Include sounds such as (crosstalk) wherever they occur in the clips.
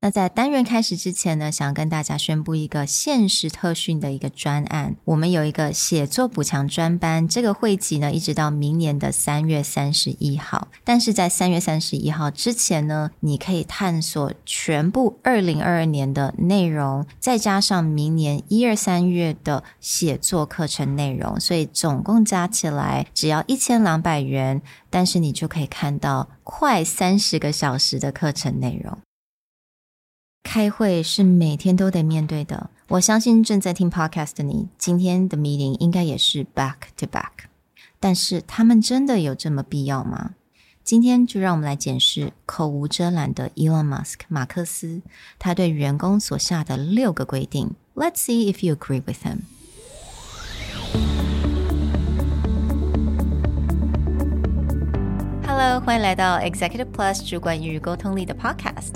那在单元开始之前呢，想跟大家宣布一个限时特训的一个专案。我们有一个写作补强专班，这个会籍呢，一直到明年的三月三十一号。但是在三月三十一号之前呢，你可以探索全部二零二二年的内容，再加上明年一二三月的写作课程内容，所以总共加起来只要一千两百元，但是你就可以看到快三十个小时的课程内容。开会是每天都得面对的。我相信正在听 podcast 的你，今天的 meeting 应该也是 back to back。但是他们真的有这么必要吗？今天就让我们来检视口无遮拦的 Elon Musk 马克思，他对员工所下的六个规定。Let's see if you agree with him. Hello，欢迎来到 Executive Plus 主管与沟通力的 Podcast。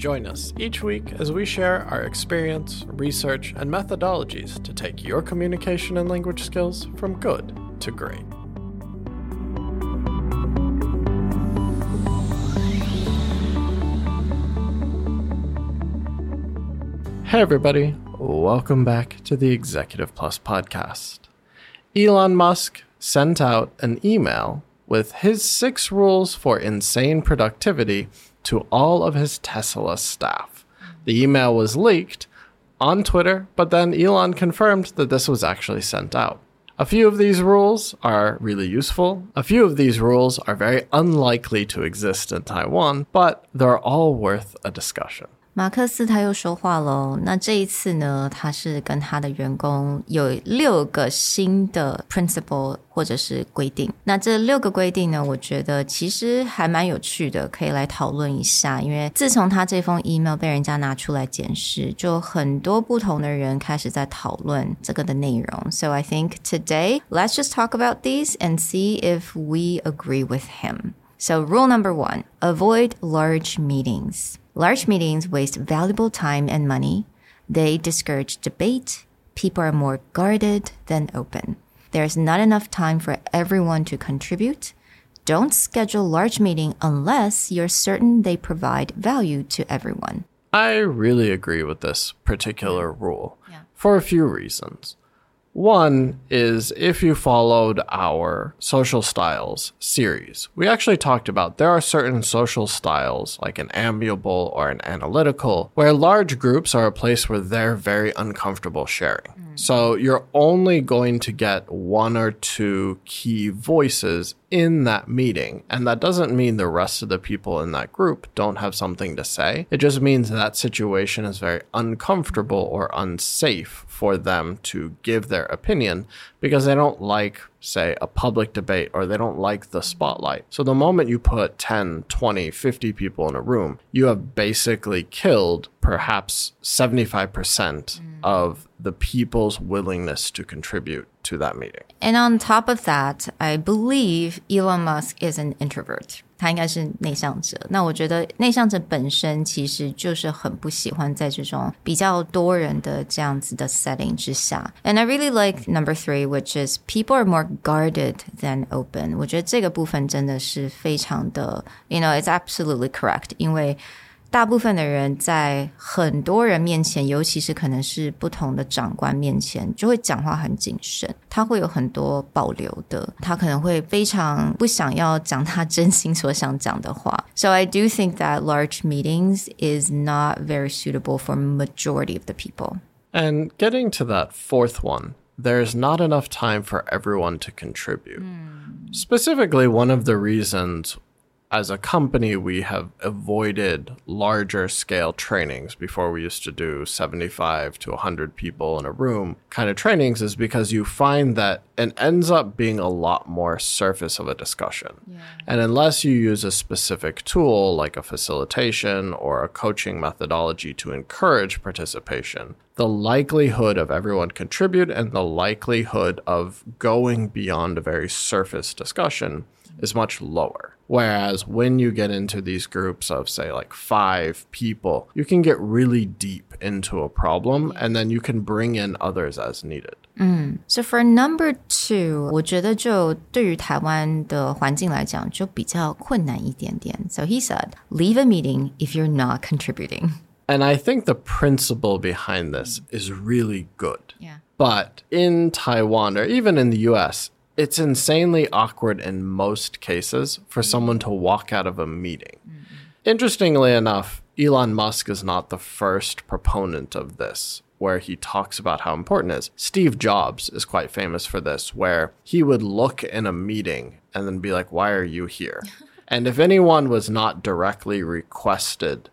Join us each week as we share our experience, research, and methodologies to take your communication and language skills from good to great. Hey, everybody, welcome back to the Executive Plus podcast. Elon Musk sent out an email with his six rules for insane productivity to all of his Tesla staff. The email was leaked on Twitter, but then Elon confirmed that this was actually sent out. A few of these rules are really useful. A few of these rules are very unlikely to exist in Taiwan, but they're all worth a discussion. 马克思他又说话喽。那这一次呢，他是跟他的员工有六个新的 principle 或者是规定。那这六个规定呢，我觉得其实还蛮有趣的，可以来讨论一下。因为自从他这封 email 被人家拿出来检视，就很多不同的人开始在讨论这个的内容。So I think today let's just talk about these and see if we agree with him. So rule number one: avoid large meetings. Large meetings waste valuable time and money. They discourage debate. People are more guarded than open. There's not enough time for everyone to contribute. Don't schedule large meeting unless you're certain they provide value to everyone. I really agree with this particular rule yeah. for a few reasons. One is if you followed our social styles series, we actually talked about there are certain social styles, like an amiable or an analytical, where large groups are a place where they're very uncomfortable sharing. Mm. So you're only going to get one or two key voices in that meeting. And that doesn't mean the rest of the people in that group don't have something to say. It just means that situation is very uncomfortable or unsafe for them to give their opinion because they don't like, say, a public debate or they don't like the spotlight. So the moment you put 10, 20, 50 people in a room, you have basically killed perhaps 75% mm. of the people's willingness to contribute to that meeting. And on top of that, I believe Elon Musk is an introvert. 他应该是内向者。那我觉得内向者本身其实就是很不喜欢在这种比较多人的这样子的 setting 之下。And I really like number three, which is people are more guarded than open. 我觉得这个部分真的是非常的，you know, it's absolutely correct，因为。 大部分的人在很多人面前，尤其是可能是不同的长官面前，就会讲话很谨慎。他会有很多保留的，他可能会非常不想要讲他真心所想讲的话。So (laughs) I do think that large meetings is not very suitable for majority of the people. And getting to that fourth one, there's not enough time for everyone to contribute. Mm. Specifically, one of the reasons as a company, we have avoided larger scale trainings before we used to do 75 to 100 people in a room kind of trainings is because you find that it ends up being a lot more surface of a discussion. Yeah. And unless you use a specific tool like a facilitation or a coaching methodology to encourage participation, the likelihood of everyone contribute and the likelihood of going beyond a very surface discussion is much lower. Whereas when you get into these groups of, say, like five people, you can get really deep into a problem and then you can bring in others as needed. Mm. So for number two, 我觉得就对于台湾的环境来讲就比较困难一点点. So he said, leave a meeting if you're not contributing. And I think the principle behind this is really good. Yeah. But in Taiwan or even in the US, it's insanely awkward in most cases for someone to walk out of a meeting. Mm-hmm. Interestingly enough, Elon Musk is not the first proponent of this, where he talks about how important it is. Steve Jobs is quite famous for this, where he would look in a meeting and then be like, Why are you here? (laughs) and if anyone was not directly requested,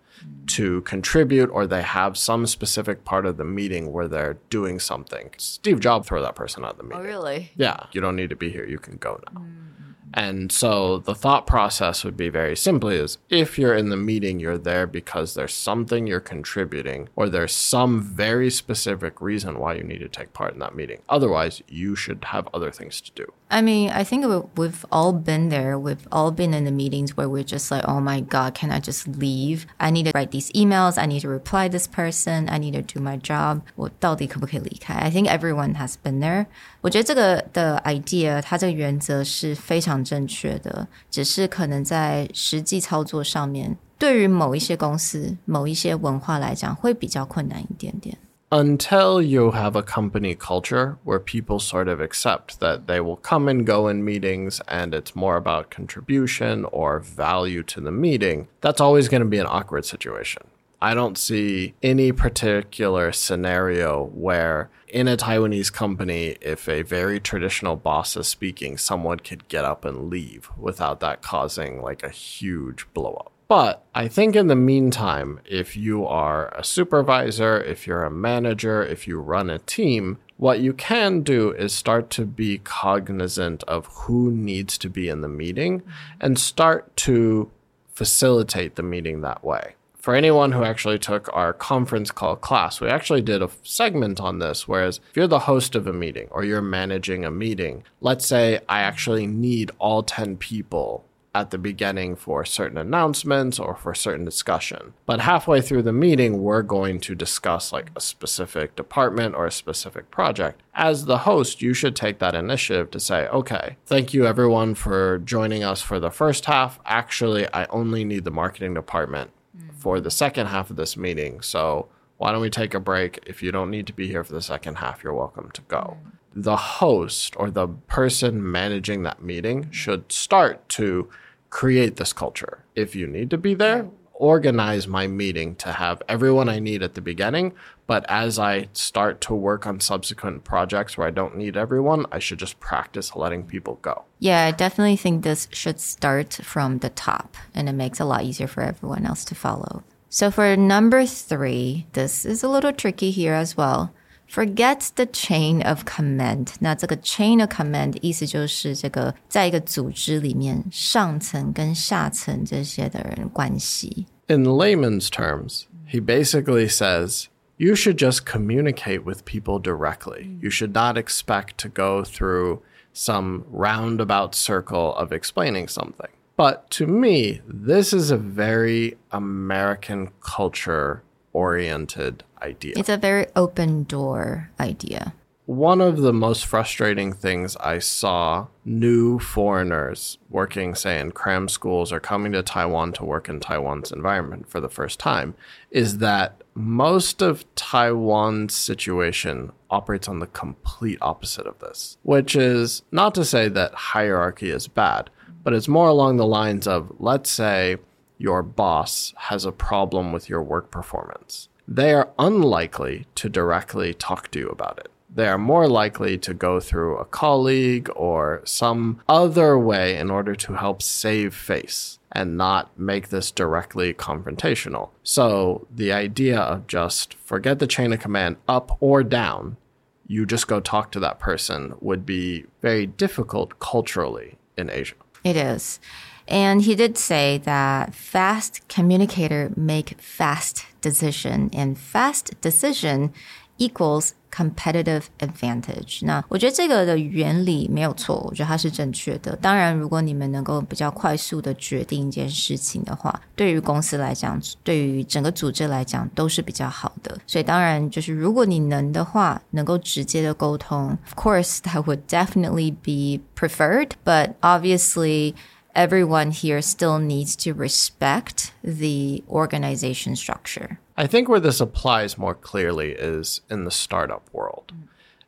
to contribute or they have some specific part of the meeting where they're doing something. Steve Jobs throw that person out of the oh, meeting. Oh, really? Yeah. You don't need to be here. You can go now. Mm. And so the thought process would be very simply is if you're in the meeting, you're there because there's something you're contributing or there's some very specific reason why you need to take part in that meeting. Otherwise, you should have other things to do. I mean, I think we've all been there. We've all been in the meetings where we're just like, oh my God, can I just leave? I need to write these emails. I need to reply this person. I need to do my job. I think everyone has been there. 我觉得这个的 idea，它这个原则是非常正确的，只是可能在实际操作上面，对于某一些公司、某一些文化来讲，会比较困难一点点。 Until you have a company culture where people sort of accept that they will come and go in meetings and it's more about contribution or value to the meeting, that's always going to be an awkward situation. I don't see any particular scenario where in a Taiwanese company, if a very traditional boss is speaking, someone could get up and leave without that causing like a huge blow up. But I think in the meantime, if you are a supervisor, if you're a manager, if you run a team, what you can do is start to be cognizant of who needs to be in the meeting and start to facilitate the meeting that way. For anyone who actually took our conference call class, we actually did a segment on this. Whereas if you're the host of a meeting or you're managing a meeting, let's say I actually need all 10 people at the beginning for certain announcements or for certain discussion. But halfway through the meeting, we're going to discuss like a specific department or a specific project. As the host, you should take that initiative to say, okay, thank you everyone for joining us for the first half. Actually, I only need the marketing department mm. for the second half of this meeting. So why don't we take a break? If you don't need to be here for the second half, you're welcome to go. Mm. The host or the person managing that meeting should start to create this culture. If you need to be there, organize my meeting to have everyone I need at the beginning. But as I start to work on subsequent projects where I don't need everyone, I should just practice letting people go. Yeah, I definitely think this should start from the top and it makes a lot easier for everyone else to follow. So for number three, this is a little tricky here as well. Forget the chain of command。那这个 chain of command 意思就是这个在一个组织里面上层跟下层这些的人关系。In layman's terms, he basically says you should just communicate with people directly. You should not expect to go through some roundabout circle of explaining something. But to me, this is a very American culture oriented idea. It's a very open door idea. One of the most frustrating things I saw new foreigners working, say, in cram schools or coming to Taiwan to work in Taiwan's environment for the first time is that most of Taiwan's situation operates on the complete opposite of this, which is not to say that hierarchy is bad, but it's more along the lines of let's say your boss has a problem with your work performance, they are unlikely to directly talk to you about it. they are more likely to go through a colleague or some other way in order to help save face and not make this directly confrontational. So the idea of just forget the chain of command up or down, you just go talk to that person would be very difficult culturally in Asia. It is. And he did say that fast communicator make fast decision and fast decision equals competitive advantage。那我觉得这个的原理没有错，我觉得它是正确的。当然，如果你们能够比较快速的决定一件事情的话，对于公司来讲，对于整个组织来讲都是比较好的。所以当然就是如果你能的话，能够直接的沟通，of course that would definitely be preferred, but obviously Everyone here still needs to respect the organization structure. I think where this applies more clearly is in the startup world,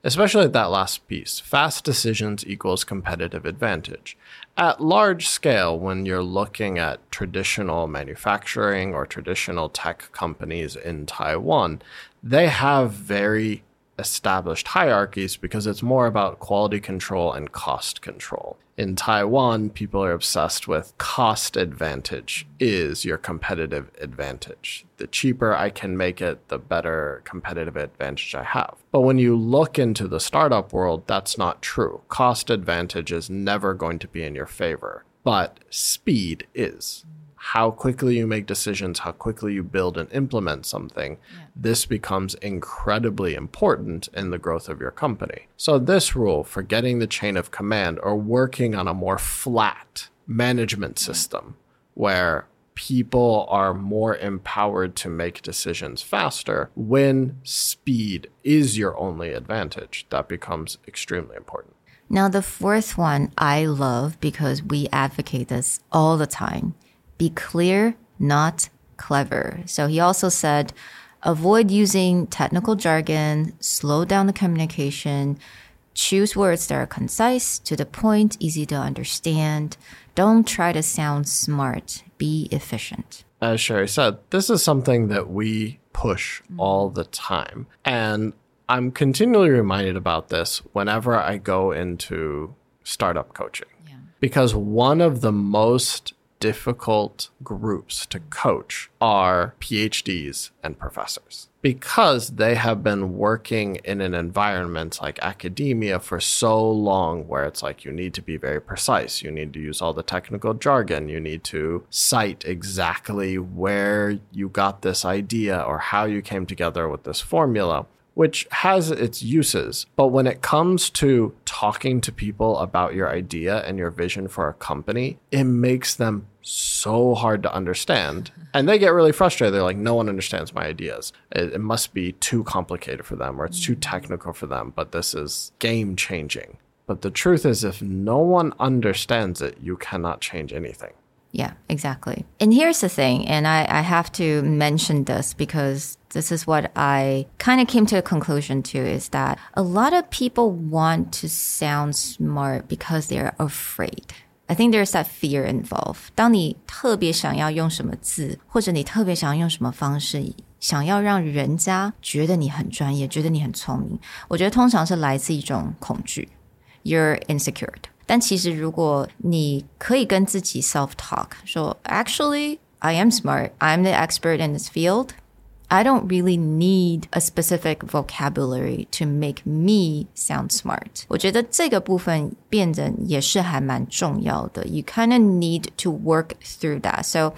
especially that last piece. Fast decisions equals competitive advantage. At large scale, when you're looking at traditional manufacturing or traditional tech companies in Taiwan, they have very established hierarchies because it's more about quality control and cost control. In Taiwan, people are obsessed with cost advantage is your competitive advantage. The cheaper I can make it, the better competitive advantage I have. But when you look into the startup world, that's not true. Cost advantage is never going to be in your favor, but speed is how quickly you make decisions, how quickly you build and implement something, yeah. this becomes incredibly important in the growth of your company. So, this rule for getting the chain of command or working on a more flat management system where people are more empowered to make decisions faster when speed is your only advantage, that becomes extremely important. Now, the fourth one I love because we advocate this all the time be clear, not clever. So he also said, avoid using technical jargon, slow down the communication, choose words that are concise, to the point, easy to understand. Don't try to sound smart, be efficient. As Sherry said, this is something that we push mm-hmm. all the time. And I'm continually reminded about this whenever I go into startup coaching. Yeah. Because one of the most difficult groups to coach are PhDs and professors. Because they have been working in an environment like academia for so long where it's like you need to be very precise you need to use all the technical jargon you need to cite exactly where you got this idea or how you came together with this formula which has its uses. But when it comes to talking to people about your idea and your vision for a company, it makes them so hard to understand. And they get really frustrated. They're like, no one understands my ideas. It, it must be too complicated for them or it's too technical for them, but this is game changing. But the truth is, if no one understands it, you cannot change anything. Yeah, exactly. And here's the thing, and I, I have to mention this because this is what I kind of came to a conclusion to is that a lot of people want to sound smart because they're afraid. I think there's that fear involved. 当你特别想要用什么字，或者你特别想要用什么方式，想要让人家觉得你很专业，觉得你很聪明，我觉得通常是来自一种恐惧。You're insecure. 但其实如果你可以跟自己 self talk，说 Actually I am smart, I'm the expert in this field. I don't really need a specific vocabulary to make me sound smart. 我觉得这个部分变得也是还蛮重要的。You kind of need to work through that. So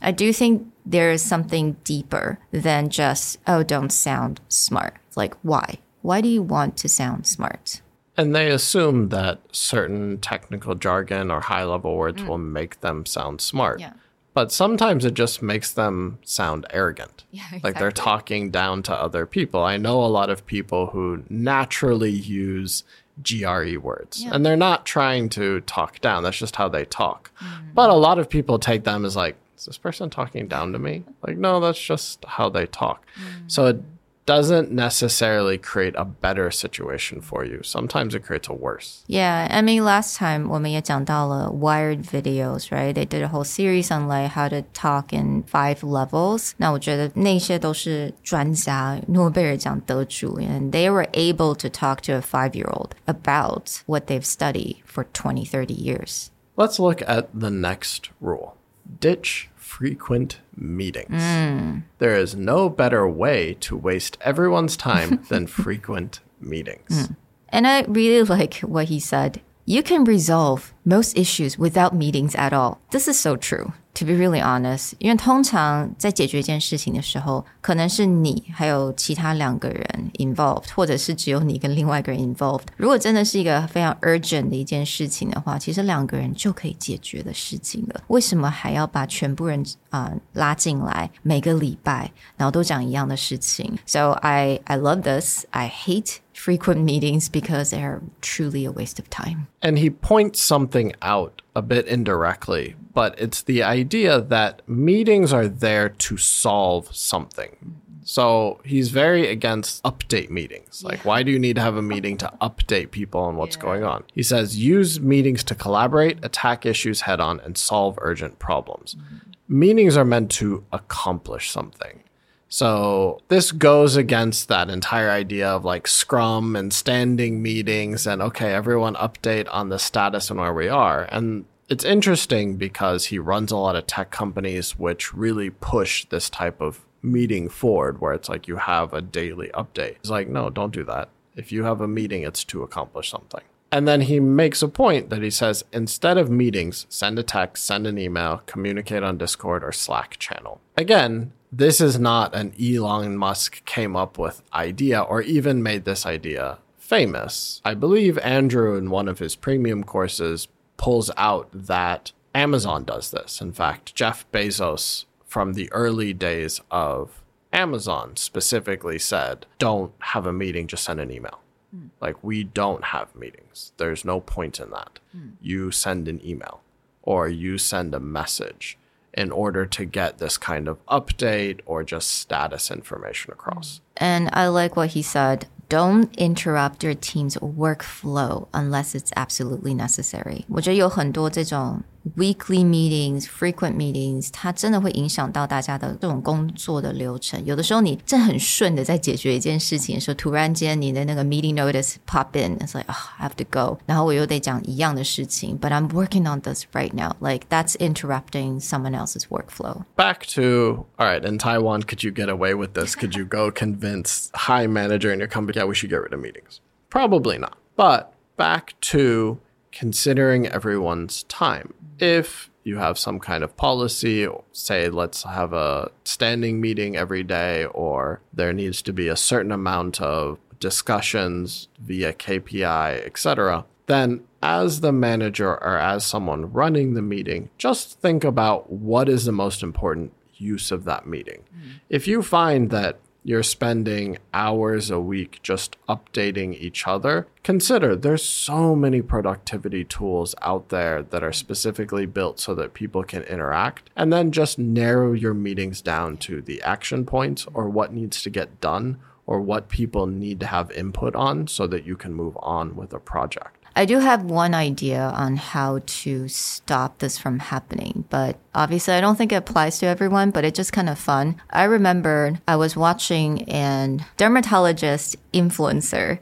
I do think there is something deeper than just, oh, don't sound smart. Like, why? Why do you want to sound smart? And they assume that certain technical jargon or high level words mm. will make them sound smart. Yeah. But sometimes it just makes them sound arrogant. Yeah, exactly. Like they're talking down to other people. I know a lot of people who naturally use GRE words yeah. and they're not trying to talk down. That's just how they talk. Mm. But a lot of people take them as like, is this person talking down to me? Like, no, that's just how they talk. Mm. So it doesn't necessarily create a better situation for you. Sometimes it creates a worse. Yeah, I mean, last time 我们也讲到了 Wired videos, right? They did a whole series on like how to talk in five levels. 那我觉得那些都是专家，诺贝尔奖得主，and they were able to talk to a five-year-old about what they've studied for 20, 30 years. Let's look at the next rule. Ditch frequent meetings. Mm. There is no better way to waste everyone's time (laughs) than frequent meetings. Mm. And I really like what he said. You can resolve most issues without meetings at all. This is so true to be really honest，因为通常在解决一件事情的时候，可能是你还有其他两个人 involved，或者是只有你跟另外一个人 involved。如果真的是一个非常 urgent 的一件事情的话，其实两个人就可以解决的事情了。为什么还要把全部人啊、呃、拉进来，每个礼拜然后都讲一样的事情？So I I love this. I hate frequent meetings because they are truly a waste of time. And he points something out a bit indirectly, but it's the idea that meetings are there to solve something. So he's very against update meetings. Like, yeah. why do you need to have a meeting to update people on what's yeah. going on? He says use meetings to collaborate, attack issues head on, and solve urgent problems. Mm-hmm. Meetings are meant to accomplish something. So this goes against that entire idea of like scrum and standing meetings and okay, everyone update on the status and where we are. And it's interesting because he runs a lot of tech companies which really push this type of meeting forward where it's like you have a daily update. It's like, no, don't do that. If you have a meeting, it's to accomplish something. And then he makes a point that he says instead of meetings, send a text, send an email, communicate on Discord or Slack channel. Again, this is not an Elon Musk came up with idea or even made this idea famous. I believe Andrew in one of his premium courses pulls out that Amazon does this. In fact, Jeff Bezos from the early days of Amazon specifically said, don't have a meeting, just send an email. Mm. Like, we don't have meetings. There's no point in that. Mm. You send an email or you send a message in order to get this kind of update or just status information across. And I like what he said. Don't interrupt your team's workflow unless it's absolutely necessary. 我觉得有很多这种 weekly meetings, frequent meetings，它真的会影响到大家的这种工作的流程。有的时候你正很顺的在解决一件事情的时候，突然间你的那个 meeting notice pop in，it's like oh, I have to go，然后我又得讲一样的事情，but I'm working on this right now. Like that's interrupting someone else's workflow. Back to all right in Taiwan, could you get away with this? Could you go convince (laughs) high manager in your company, yeah, we should get rid of meetings? Probably not. But back to considering everyone's time if you have some kind of policy, say, let's have a standing meeting every day, or there needs to be a certain amount of discussions via KPI, etc., then as the manager or as someone running the meeting, just think about what is the most important use of that meeting. Mm-hmm. If you find that you're spending hours a week just updating each other, consider there's so many productivity tools out there that are specifically built so that people can interact. And then just narrow your meetings down to the action points or what needs to get done or what people need to have input on so that you can move on with a project. I do have one idea on how to stop this from happening, but obviously I don't think it applies to everyone, but it's just kind of fun. I remember I was watching an dermatologist influencer,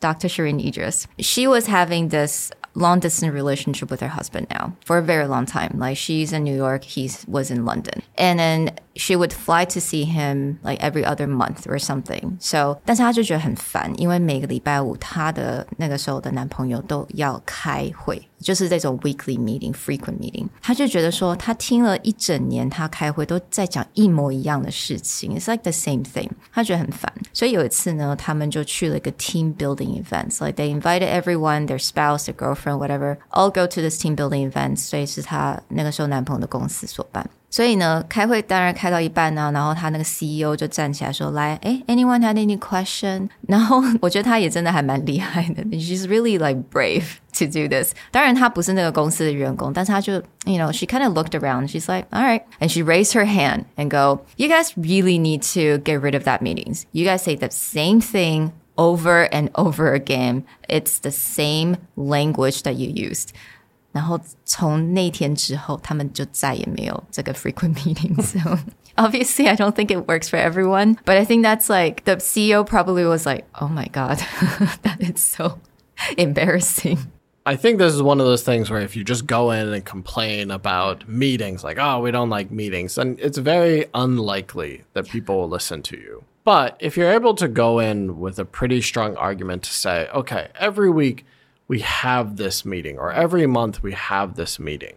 Dr. Shereene Idriss. She was having this long distance relationship with her husband now for a very long time. Like she's in New York, he was in London. And then she would fly to see him like every other month or something. So，但是她就觉得很烦，因为每个礼拜五她的那个时候的男朋友都要开会，就是这种 weekly meeting、frequent meeting。她就觉得说，她听了一整年，她开会都在讲一模一样的事情，it's like the same thing。她觉得很烦，所以有一次呢，他们就去了一个 team building events。Like they invited everyone, their spouse, their girlfriend, whatever, all go to this team building events。所以是她那个时候男朋友的公司所办。 所以呢，开会当然开到一半呢，然后他那个 CEO 就站起来说：“来，哎，anyone had any question？” (laughs) 然后我觉得他也真的还蛮厉害的，she's really (laughs) like brave to do this. 当然，她不是那个公司的员工，但是她就 you know she kind of looked around. She's like, all right, and she raised her hand and go, you guys really need to get rid of that meetings. You guys say the same thing over and over again. It's the same language that you used. 然后从那天之后，他们就再也没有这个 frequent (laughs) meetings. So obviously, I don't think it works for everyone, but I think that's like the CEO probably was like, "Oh my god, (laughs) that is so embarrassing." I think this is one of those things where if you just go in and complain about meetings, like, oh, we don't like meetings, then it's very unlikely that people will listen to you. But if you're able to go in with a pretty strong argument to say, okay, every week We have this meeting, or every month we have this meeting,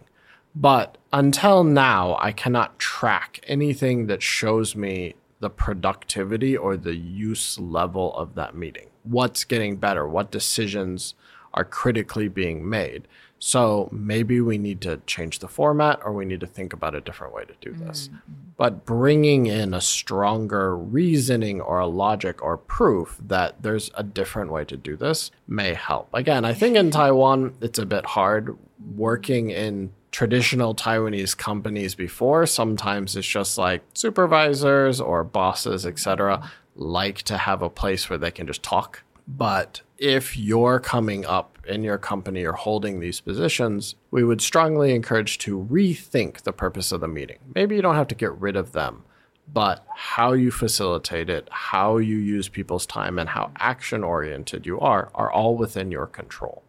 but until now, I cannot track anything that shows me the productivity or the use level of that meeting. What's getting better? What decisions are critically being made? So maybe we need to change the format or we need to think about a different way to do this. Mm-hmm. But bringing in a stronger reasoning or a logic or proof that there's a different way to do this may help. Again, I think in (laughs) Taiwan, it's a bit hard working in traditional Taiwanese companies before. Sometimes it's just like supervisors or bosses, etc., like to have a place where they can just talk. But if you're coming up in your company or holding these positions, we would strongly encourage to rethink the purpose of the meeting. Maybe you don't have to get rid of them, but how you facilitate it, how you use people's time, and how action oriented you are are all within your control.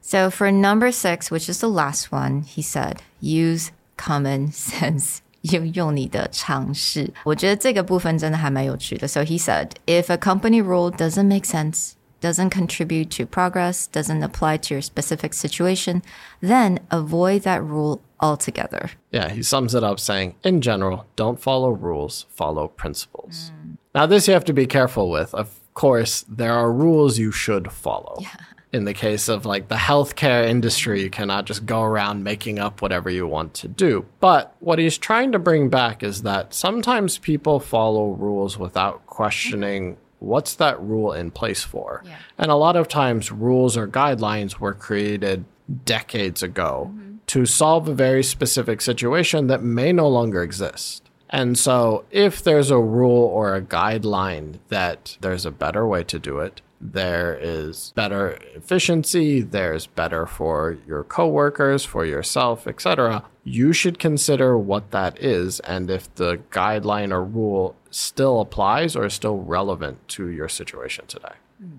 So for number six, which is the last one, he said, use common (laughs) sense. 用用你的尝试，我觉得这个部分真的还蛮有趣的。So he said, if a company rule doesn't make sense, doesn't contribute to progress, doesn't apply to your specific situation, then avoid that rule altogether. Yeah, he sums it up saying, in general, don't follow rules, follow principles. Mm. Now, this you have to be careful with. Of course, there are rules you should follow. Yeah. In the case of like the healthcare industry, you cannot just go around making up whatever you want to do. But what he's trying to bring back is that sometimes people follow rules without questioning what's that rule in place for? Yeah. And a lot of times, rules or guidelines were created decades ago mm-hmm. to solve a very specific situation that may no longer exist. And so, if there's a rule or a guideline that there's a better way to do it, there is better efficiency, there's better for your coworkers, for yourself, etc. You should consider what that is and if the guideline or rule still applies or is still relevant to your situation today. Mm.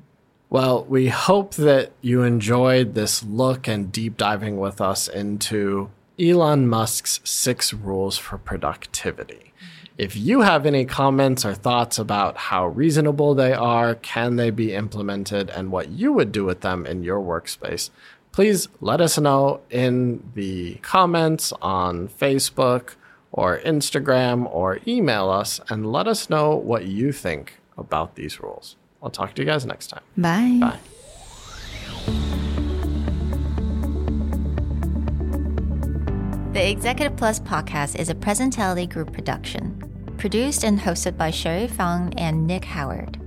Well, we hope that you enjoyed this look and deep diving with us into Elon Musk's six rules for productivity. If you have any comments or thoughts about how reasonable they are, can they be implemented, and what you would do with them in your workspace, please let us know in the comments on Facebook or Instagram or email us and let us know what you think about these rules. I'll talk to you guys next time. Bye. Bye. The Executive Plus podcast is a Presentality Group production produced and hosted by Sherry Fang and Nick Howard.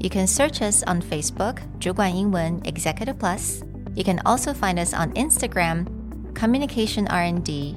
You can search us on Facebook, 主管英文 Executive Plus. You can also find us on Instagram, Communication R&D,